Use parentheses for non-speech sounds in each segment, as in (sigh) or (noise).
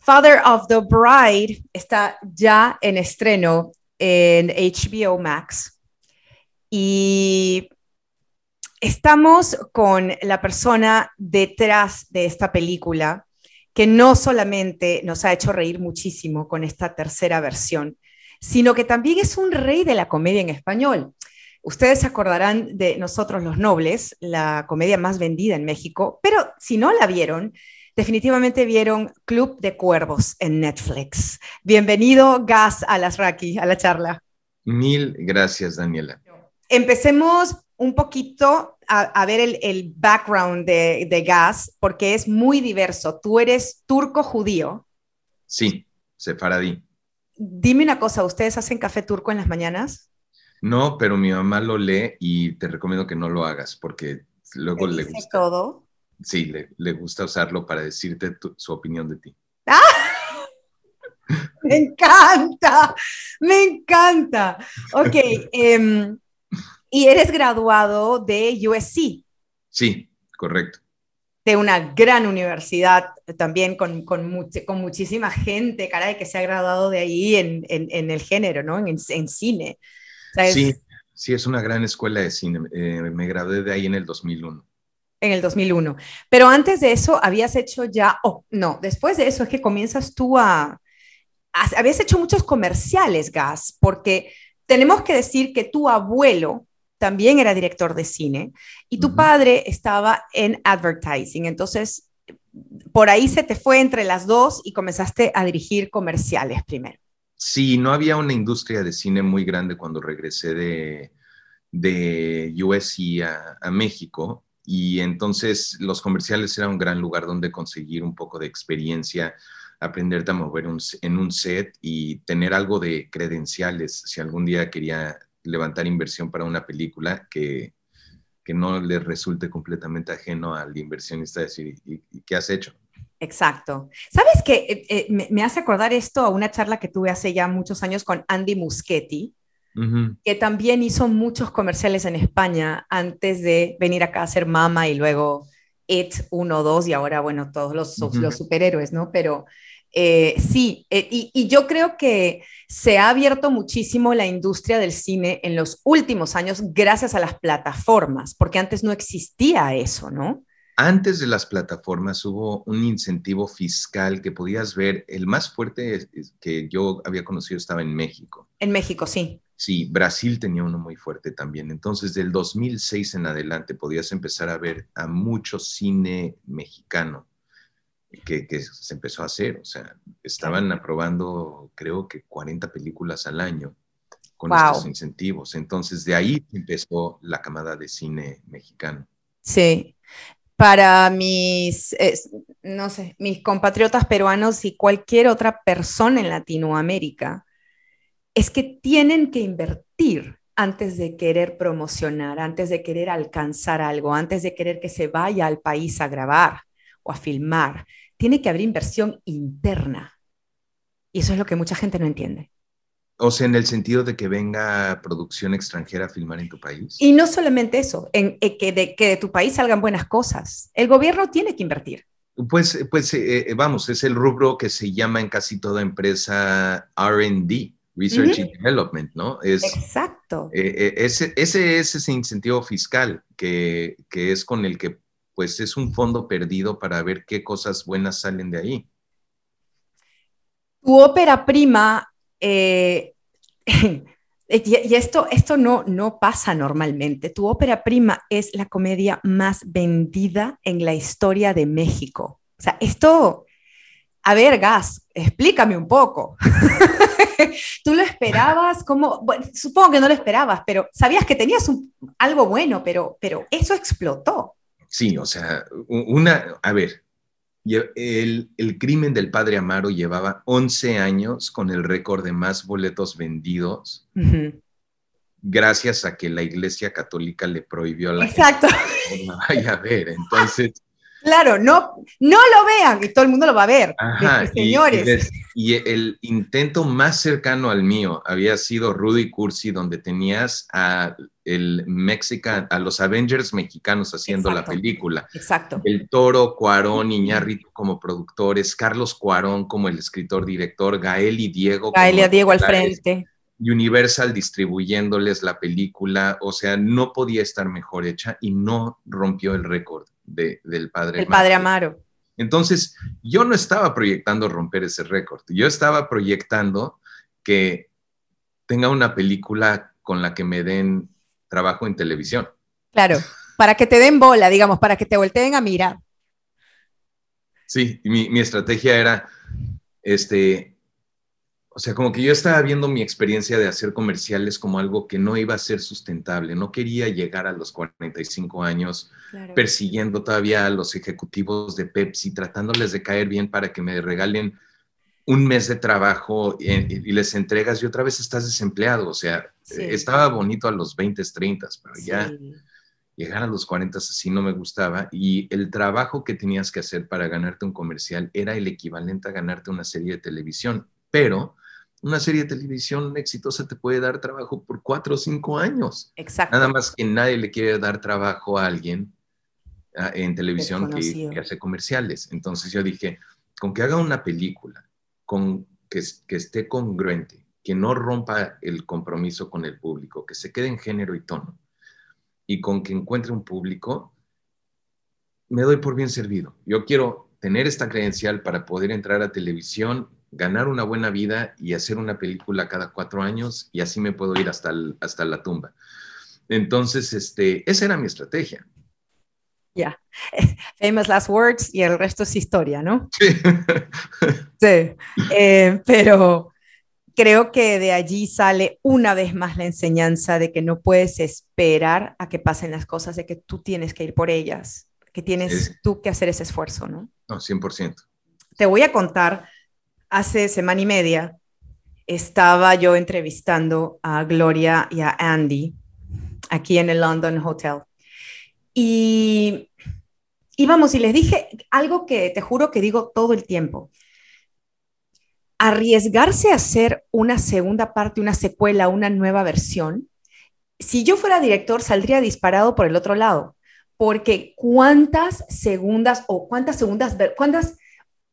Father of the Bride está ya en estreno en HBO Max. Y estamos con la persona detrás de esta película que no solamente nos ha hecho reír muchísimo con esta tercera versión, sino que también es un rey de la comedia en español. Ustedes se acordarán de Nosotros los Nobles, la comedia más vendida en México, pero si no la vieron, definitivamente vieron Club de Cuervos en Netflix. Bienvenido, Gas, a las Raki, a la charla. Mil gracias, Daniela. Empecemos un poquito a, ver el, background de, de, Gas, porque es muy diverso. Tú eres turco-judío. Sí, sefaradí. Dime una cosa, ¿ustedes hacen café turco en las mañanas? No, pero mi mamá lo lee y te recomiendo que no lo hagas porque luego le gusta. todo? Sí, le, gusta usarlo para decirte su opinión de ti. ¡Ah! (laughs) Me encanta, me encanta. Ok, (laughs) em, y eres graduado de USC. Sí, correcto. De una gran universidad también con, con, muchísima gente, caray, que se ha graduado de ahí en, el género, ¿no? En, cine. Sí, sí, es una gran escuela de cine. Eh, me gradué de ahí en el 2001 en el 2001. Pero antes de eso habías hecho ya, oh, no, después de eso es que comienzas tú a, habías hecho muchos comerciales, Gas, porque tenemos que decir que tu abuelo también era director de cine y tu padre estaba en advertising. Entonces, por ahí se te fue entre las dos y comenzaste a dirigir comerciales primero. Sí, no había una industria de cine muy grande cuando regresé de, de USC a, a México y entonces los comerciales eran un gran lugar donde conseguir un poco de experiencia, aprenderte a mover en un set y tener algo de credenciales si algún día quería levantar inversión para una película que, que no le resulte completamente ajeno al inversionista decir, ¿y, qué has hecho? Exacto. ¿Sabes qué? Eh, eh, me, me, hace acordar esto a una charla que tuve hace ya muchos años con Andy Muschetti, que también hizo muchos comerciales en España antes de venir acá a ser Mama y luego It 1, 2 y ahora, bueno, todos los, los superhéroes, ¿no? Pero eh, sí, eh, y, y, yo creo que se ha abierto muchísimo la industria del cine en los últimos años gracias a las plataformas, porque antes no existía eso, ¿no? Antes de las plataformas hubo un incentivo fiscal que podías ver, el más fuerte que yo había conocido estaba en México. En México, sí. Sí, Brasil tenía uno muy fuerte también. Entonces, del 2006 en adelante podías empezar a ver a mucho cine mexicano que, se empezó a hacer. O sea, estaban aprobando, creo que 40 películas al año con estos incentivos. Entonces, de ahí empezó la camada de cine mexicano. Sí. Para mis, no sé, mis compatriotas peruanos y cualquier otra persona en Latinoamérica, es que tienen que invertir antes de querer promocionar, antes de querer alcanzar algo, antes de querer que se vaya al país a grabar o a filmar. Tiene que haber inversión interna. Y eso es lo que mucha gente no entiende. O sea, en el sentido de que venga producción extranjera a filmar en tu país. Y no solamente eso, en, eh, que, de, que de tu país salgan buenas cosas. El gobierno tiene que invertir. Pues, pues eh, eh, vamos, es el rubro que se llama en casi toda empresa RD, Research and Development, ¿no? Es, Exacto. Eh, eh, ese, ese, es ese incentivo fiscal que, que, es con el que, pues, es un fondo perdido para ver qué cosas buenas salen de ahí. Tu ópera prima, eh, (laughs) y, esto, esto no, no pasa normalmente, tu ópera prima es la comedia más vendida en la historia de México. O sea, esto, a ver, Gas, explícame un poco. (laughs) (laughs) ¿Tú lo esperabas? como supongo que no lo esperabas, pero sabías que tenías algo bueno, pero, pero eso explotó. Sí, o sea, una, a ver, el, el, crimen del padre Amaro llevaba 11 años con el récord de más boletos vendidos, gracias a que la Iglesia Católica le prohibió a la Exacto. gente no vaya a ver. Entonces, Claro, no, no lo vean y todo el mundo lo va a ver. Ajá, señores. Y, el intento más cercano al mío había sido Rudy Cursi, donde tenías a el Mexican, a los Avengers mexicanos haciendo la película. Exacto. El Toro, Cuarón, Iñárritu como productores, Carlos Cuarón como el escritor director, Gael y Diego. Gael y Diego al frente. Universal distribuyéndoles la película, o sea, no podía estar mejor hecha y no rompió el récord del padre. El padre Amaro. Entonces, yo no estaba proyectando romper ese récord, yo estaba proyectando que tenga una película con la que me den trabajo en televisión. Claro, para que te den bola, digamos, para que te volteen a mirar. Sí, mi, mi estrategia era, este, o sea, como que yo estaba viendo mi experiencia de hacer comerciales como algo que no iba a ser sustentable. No quería llegar a los 45 años persiguiendo todavía a los ejecutivos de Pepsi, tratándoles de caer bien para que me regalen un mes de trabajo y, les entregas y otra vez estás desempleado. O sea, estaba bonito a los 20, 30, pero ya llegar a los 40 así no me gustaba. Y el trabajo que tenías que hacer para ganarte un comercial era el equivalente a ganarte una serie de televisión. Pero una serie de televisión exitosa te puede dar trabajo por cuatro o cinco años. Exacto. Nada más que nadie le quiere dar trabajo a alguien en televisión que, hace comerciales. Entonces yo dije, con que haga una película, con que, que esté congruente, que no rompa el compromiso con el público, que se quede en género y tono, y con que encuentre un público, me doy por bien servido. Yo quiero tener esta credencial para poder entrar a televisión ganar una buena vida y hacer una película cada cuatro años y así me puedo ir hasta, hasta la tumba. Entonces, este, esa era mi estrategia. Ya, (laughs) famous last words y el resto es historia, ¿no? Sí. (laughs) sí, eh, pero creo que de allí sale una vez más la enseñanza de que no puedes esperar a que pasen las cosas, de que tú tienes que ir por ellas, que tienes tú que hacer ese esfuerzo, ¿no? No, 100%. Te voy a contar hace semana y media estaba yo entrevistando a Gloria y a Andy aquí en el London Hotel. Y íbamos y les dije algo que te juro que digo todo el tiempo. Arriesgarse a hacer una segunda parte, una secuela, una nueva versión. Si yo fuera director, saldría disparado por el otro lado, porque cuántas segundas o cuántas segundas, cuántas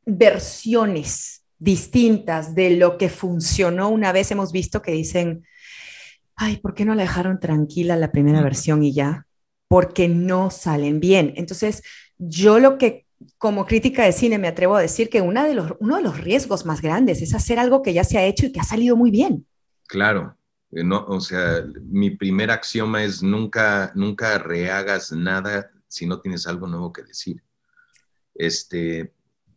versiones distintas de lo que funcionó una vez. Hemos visto que dicen, ay, ¿por qué no la dejaron tranquila la primera versión y ya? Porque no salen bien. Entonces, yo lo que como crítica de cine me atrevo a decir que una de los, uno de los riesgos más grandes es hacer algo que ya se ha hecho y que ha salido muy bien. Claro. Eh, no, o sea, mi primer axioma es nunca, nunca rehagas nada si no tienes algo nuevo que decir. Este,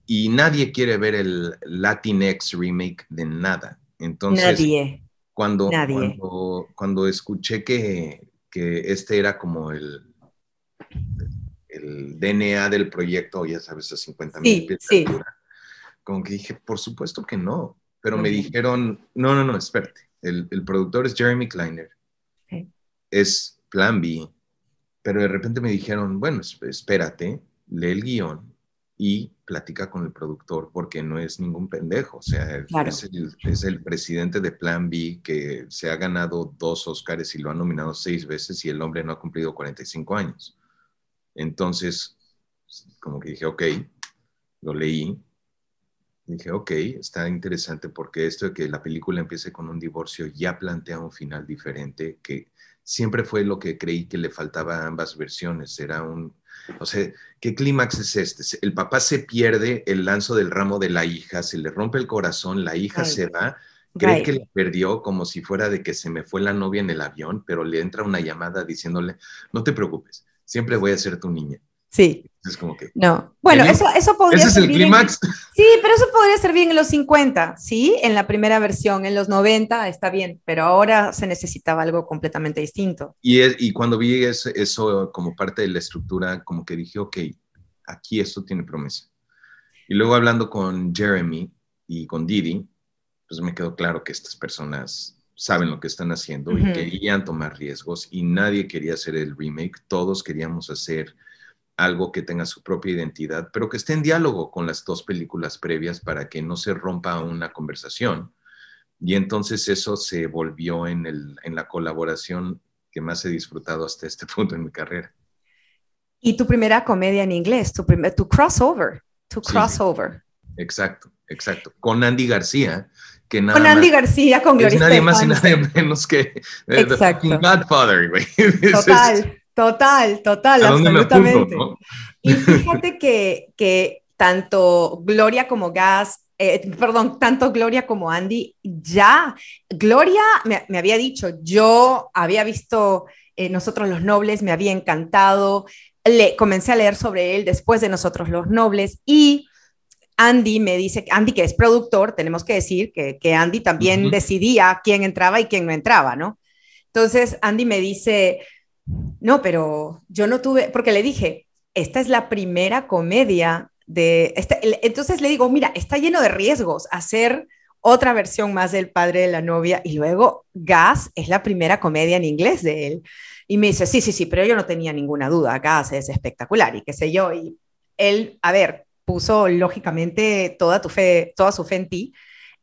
y nadie quiere ver el Latinx remake de nada. Entonces, nadie. Cuando, cuando, cuando escuché que, que, este era como el, el DNA del proyecto, ya sabes, a 50 mil pies sí. como que dije, por supuesto que no. Pero me dijeron, no, no, no, espérate. El, el productor es Jeremy Kleiner. Es Plan B. Pero de repente me dijeron, bueno, espérate, lee el guion y platica con el productor porque no es ningún pendejo, o sea, es, el, presidente de Plan B que se ha ganado dos Oscars y lo ha nominado seis veces y el hombre no ha cumplido 45 años. Entonces, como que dije, ok, lo leí, dije, ok, está interesante porque esto de que la película empiece con un divorcio ya plantea un final diferente que siempre fue lo que creí que le faltaba a ambas versiones, era un o sea, ¿qué clímax es este? El papá se pierde el lanzo del ramo de la hija, se le rompe el corazón, la hija se va, cree que la perdió como si fuera de que se me fue la novia en el avión, pero le entra una llamada diciéndole, no te preocupes, siempre voy a ser tu niña. Sí. Es como que. No. Bueno, eso, eso podría ¿Ese es el clímax? Sí, pero eso podría ser bien en los 50, ¿sí? En la primera versión. En los 90 está bien, pero ahora se necesitaba algo completamente distinto. Y, y cuando vi eso, eso, como parte de la estructura, como que dije, ok, aquí esto tiene promesa. Y luego hablando con Jeremy y con Didi, pues me quedó claro que estas personas saben lo que están haciendo y querían tomar riesgos y nadie quería hacer el remake, todos queríamos hacer algo que tenga su propia identidad, pero que esté en diálogo con las dos películas previas para que no se rompa una conversación. Y entonces eso se volvió en, el, en la colaboración que más he disfrutado hasta este (laughs) punto en mi carrera. Y tu primera comedia en inglés, tu, primer, tu crossover, tu crossover. exacto, exacto. Con Andy García, que nada Con Andy García, con Gloria Es nadie más y nadie menos que eh, Exacto. The Godfather, güey. (laughs) Total, total, total, absolutamente. Y fíjate que, que tanto Gloria como Gas eh, perdón, tanto Gloria como Andy, ya, Gloria me, me había dicho, yo había visto eh, Nosotros los Nobles, me había encantado, le, comencé a leer sobre él después de Nosotros los Nobles y Andy me dice, Andy que es productor, tenemos que decir que, que Andy también uh -huh. decidía quién entraba y quién no entraba, ¿no? Entonces Andy me dice, no, pero yo no tuve, porque le dije, esta es la primera comedia de, este, entonces le digo, mira, está lleno de riesgos hacer otra versión más del padre de la novia y luego Gas es la primera comedia en inglés de él. Y me dice, sí, sí, sí, pero yo no tenía ninguna duda, Gas es espectacular y qué sé yo. Y él, a ver, puso lógicamente toda, tu fe, toda su fe en ti.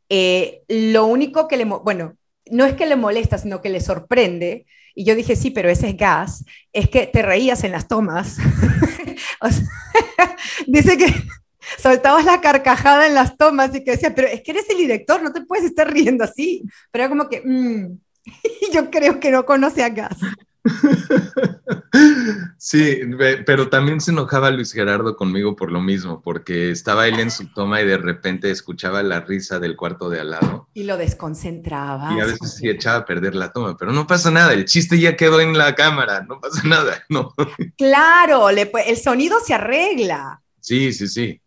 Eh, lo único que le, bueno, no es que le molesta, sino que le sorprende. Y yo dije, sí, pero ese es gas, es que te reías en las tomas. (laughs) (laughs) dice que (laughs) soltabas la carcajada en las tomas y que decía, pero es que eres el director, no te puedes estar riendo así. Pero como que, mmm, yo creo que no conoce a gas. (laughs) Sí, pero también se enojaba Luis Gerardo conmigo por lo mismo, porque estaba él en su toma y de repente escuchaba la risa del cuarto de al lado. Y lo desconcentraba. Y a veces sí echaba a perder la toma, pero no pasa nada, el chiste ya quedó en la cámara, no pasa (laughs) nada, ¿no? Claro, le, el sonido se arregla. Sí, sí, sí.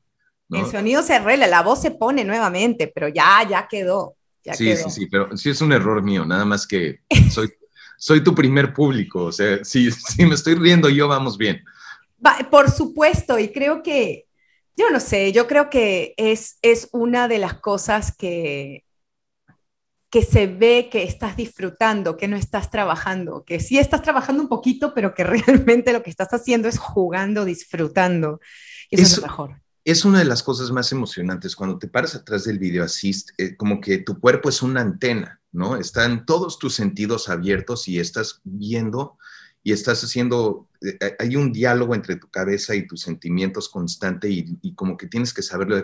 ¿no? El sonido se arregla, la voz se pone nuevamente, pero ya, ya quedó. Ya sí, quedó. sí, sí, pero sí es un error mío, nada más que soy (laughs) soy tu primer público, o sea, si, si me estoy riendo yo, vamos bien. Por supuesto, y creo que, yo no sé, yo creo que es, es una de las cosas que, que se ve que estás disfrutando, que no estás trabajando, que sí estás trabajando un poquito, pero que (laughs) realmente lo que estás haciendo es jugando, disfrutando. Y eso, eso es lo mejor. Es una de las cosas más emocionantes cuando te paras atrás del video assist, eh, como que tu cuerpo es una antena, ¿no? Están todos tus sentidos abiertos y estás viendo y estás haciendo, eh, hay un diálogo entre tu cabeza y tus sentimientos constante y, y como que tienes que saberlo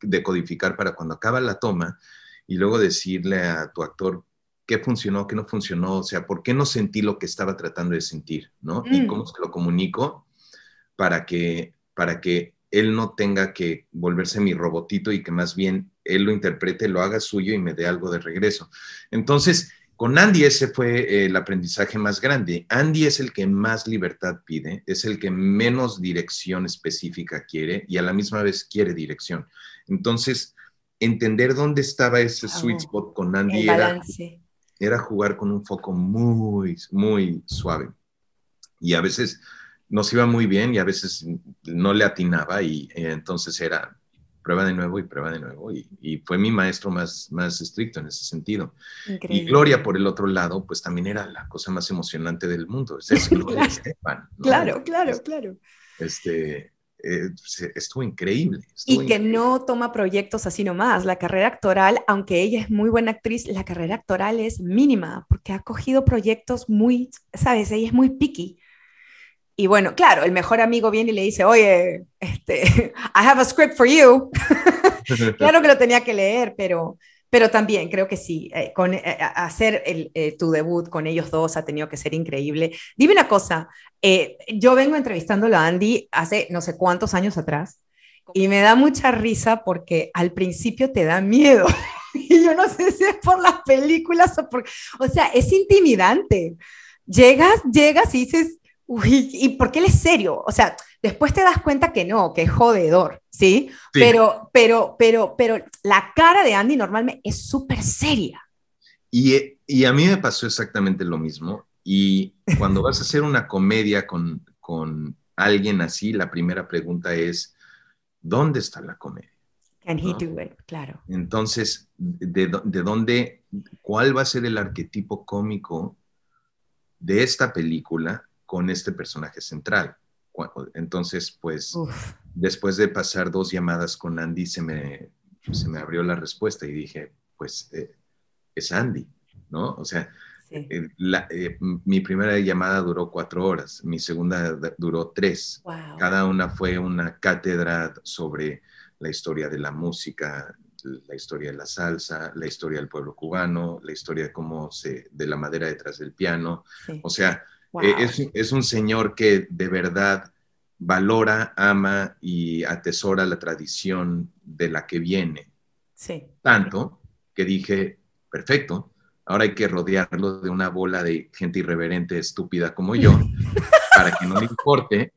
decodificar para cuando acaba la toma y luego decirle a tu actor qué funcionó, qué no funcionó, o sea, por qué no sentí lo que estaba tratando de sentir, ¿no? Mm. Y cómo se lo comunico para que, para que él no tenga que volverse mi robotito y que más bien él lo interprete, lo haga suyo y me dé algo de regreso. Entonces, con Andy ese fue eh, el aprendizaje más grande. Andy es el que más libertad pide, es el que menos dirección específica quiere y a la misma vez quiere dirección. Entonces, entender dónde estaba ese sweet spot con Andy era, era jugar con un foco muy, muy suave. Y a veces nos iba muy bien y a veces no le atinaba y eh, entonces era prueba de nuevo y prueba de nuevo y, y, fue mi maestro más, más estricto en ese sentido. Increíble. Y Gloria por el otro lado, pues también era la cosa más emocionante del mundo. Es, (laughs) Gloria claro. Estefan. ¿no? Claro, claro, claro. Este, eh, estuvo increíble. Estuvo y que no toma proyectos así nomás. La carrera actoral, aunque ella es muy buena actriz, la carrera actoral es mínima porque ha cogido proyectos muy, sabes, ella es muy picky. Y bueno, claro, el mejor amigo viene y le dice, oye, este, (laughs) I have a script for you. (laughs) claro que lo tenía que leer, pero, pero también creo que sí, eh, con, eh, hacer eh, tu debut con ellos dos ha tenido que ser increíble. Dime una cosa, yo vengo entrevistándolo a Andy hace no sé cuántos años atrás y me da mucha risa porque al principio te da miedo. (laughs) y yo no sé si es por las películas o por... O sea, es intimidante. Llegas, llegas y dices Uy, ¿y por qué él es serio? O sea, después te das cuenta que no, que es jodedor, ¿sí? sí. Pero, pero, pero, pero la cara de Andy normalmente es súper seria. Y, y, a mí me pasó exactamente lo mismo. Y cuando vas a hacer una comedia con, con alguien así, la primera pregunta es, ¿dónde está la comedia? Can he ¿no? do it? Claro. Entonces, de, ¿de dónde, cuál va a ser el arquetipo cómico de esta película con este personaje central. Entonces, pues, después de pasar dos llamadas con Andy, se me, se me abrió la respuesta y dije, pues, eh, es Andy, ¿no? O sea, eh, eh, mi primera llamada duró cuatro horas, mi segunda duró tres. Cada una fue una cátedra sobre la historia de la música, la historia de la salsa, la historia del pueblo cubano, la historia de cómo se, de la madera detrás del piano. O sea, eh, es, es, un señor que de verdad valora, ama y atesora la tradición de la que viene. Sí. Tanto que dije, perfecto, ahora hay que rodearlo de una bola de gente irreverente, estúpida como yo, (laughs) para que no le importe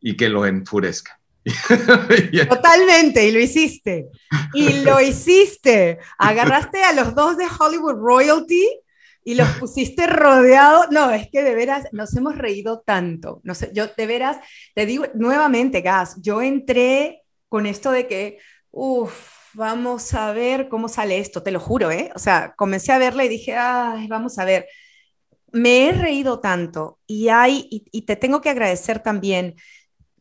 y que lo enfurezca. (laughs) Totalmente, y lo hiciste. Y lo (laughs) hiciste. Agarraste a los dos de Hollywood Royalty y los pusiste rodeados. No, es que de veras nos hemos reído tanto. No sé, yo de veras, te digo nuevamente, Gas, yo entré con esto de que, uff, vamos a ver cómo sale esto, te lo juro, ¿eh? O sea, comencé a verla y dije, ay, vamos a ver. Me he reído tanto y hay, y te tengo que agradecer también,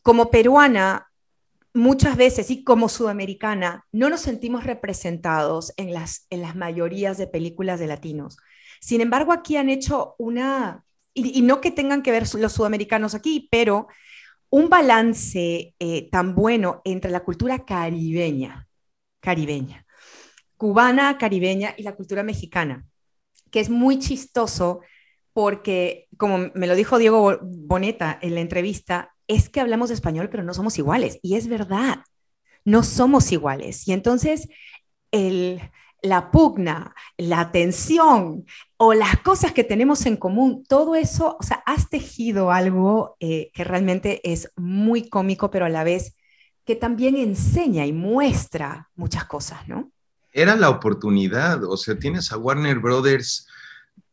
como peruana, muchas veces y como sudamericana no nos sentimos representados en las, en las mayorías de películas de latinos. Sin embargo, aquí han hecho una, y, no que tengan que ver los sudamericanos aquí, pero un balance eh, tan bueno entre la cultura caribeña, caribeña, cubana, caribeña y la cultura mexicana, que es muy chistoso porque, como me lo dijo Diego Boneta en la entrevista, es que hablamos español, pero no somos iguales. Y es verdad, no somos iguales. Y entonces el, la pugna, la tensión o las cosas que tenemos en común, todo eso, o sea, has tejido algo eh, que realmente es muy cómico, pero a la vez que también enseña y muestra muchas cosas, ¿no? Era la oportunidad, o sea, tienes a Warner Brothers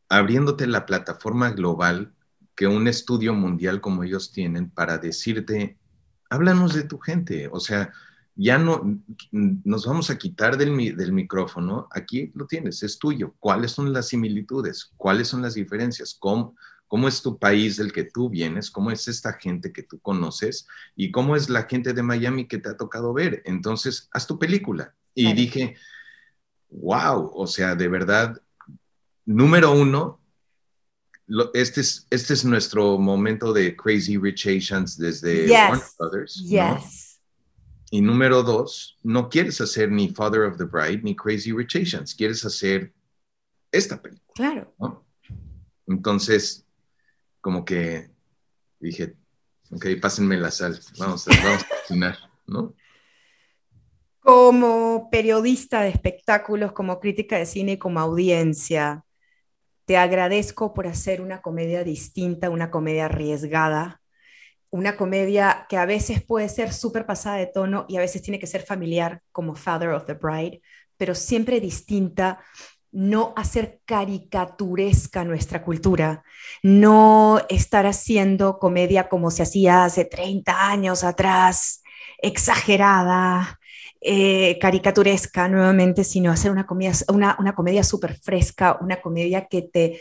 abriéndote la plataforma global que un estudio mundial como ellos tienen para decirte, háblanos de tu gente, o sea, ya no nos vamos a quitar del, del, micrófono, aquí lo tienes, es tuyo. ¿Cuáles son las similitudes? ¿Cuáles son las diferencias? ¿Cómo, ¿Cómo es tu país del que tú vienes? ¿Cómo es esta gente que tú conoces? ¿Y cómo es la gente de Miami que te ha tocado ver? Entonces, haz tu película. Y dije, wow, o sea, de verdad, número uno, este, es, este es nuestro momento de Crazy Rich Asians desde Warner Brothers. Yes. Y número dos, no quieres hacer ni Father of the Bride ni Crazy Rich Asians, quieres hacer esta película. Claro. Entonces, como que dije, ok, pásenme la sal, vamos a, vamos a cocinar, ¿no? Como periodista de espectáculos, como crítica de cine y como audiencia, te agradezco por hacer una comedia distinta, una comedia arriesgada, una comedia que a veces puede ser súper pasada de tono y a veces tiene que ser familiar, como Father of the Bride, pero siempre distinta, no hacer caricaturesca nuestra cultura, no estar haciendo comedia como se hacía hace 30 años atrás, exagerada, eh, caricaturesca nuevamente, sino hacer una comedia, una, una comedia súper fresca, una comedia que te,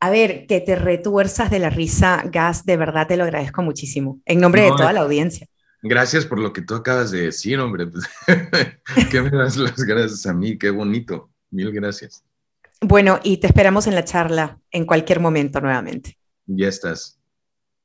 a ver, que te retuerzas de la risa, Gas, de verdad te lo agradezco muchísimo, en nombre de toda la audiencia. Gracias por lo que tú acabas de decir, hombre. (laughs) que me das las gracias a mí, qué bonito. Mil gracias. Bueno, y te esperamos en la charla en cualquier momento nuevamente. Ya estás.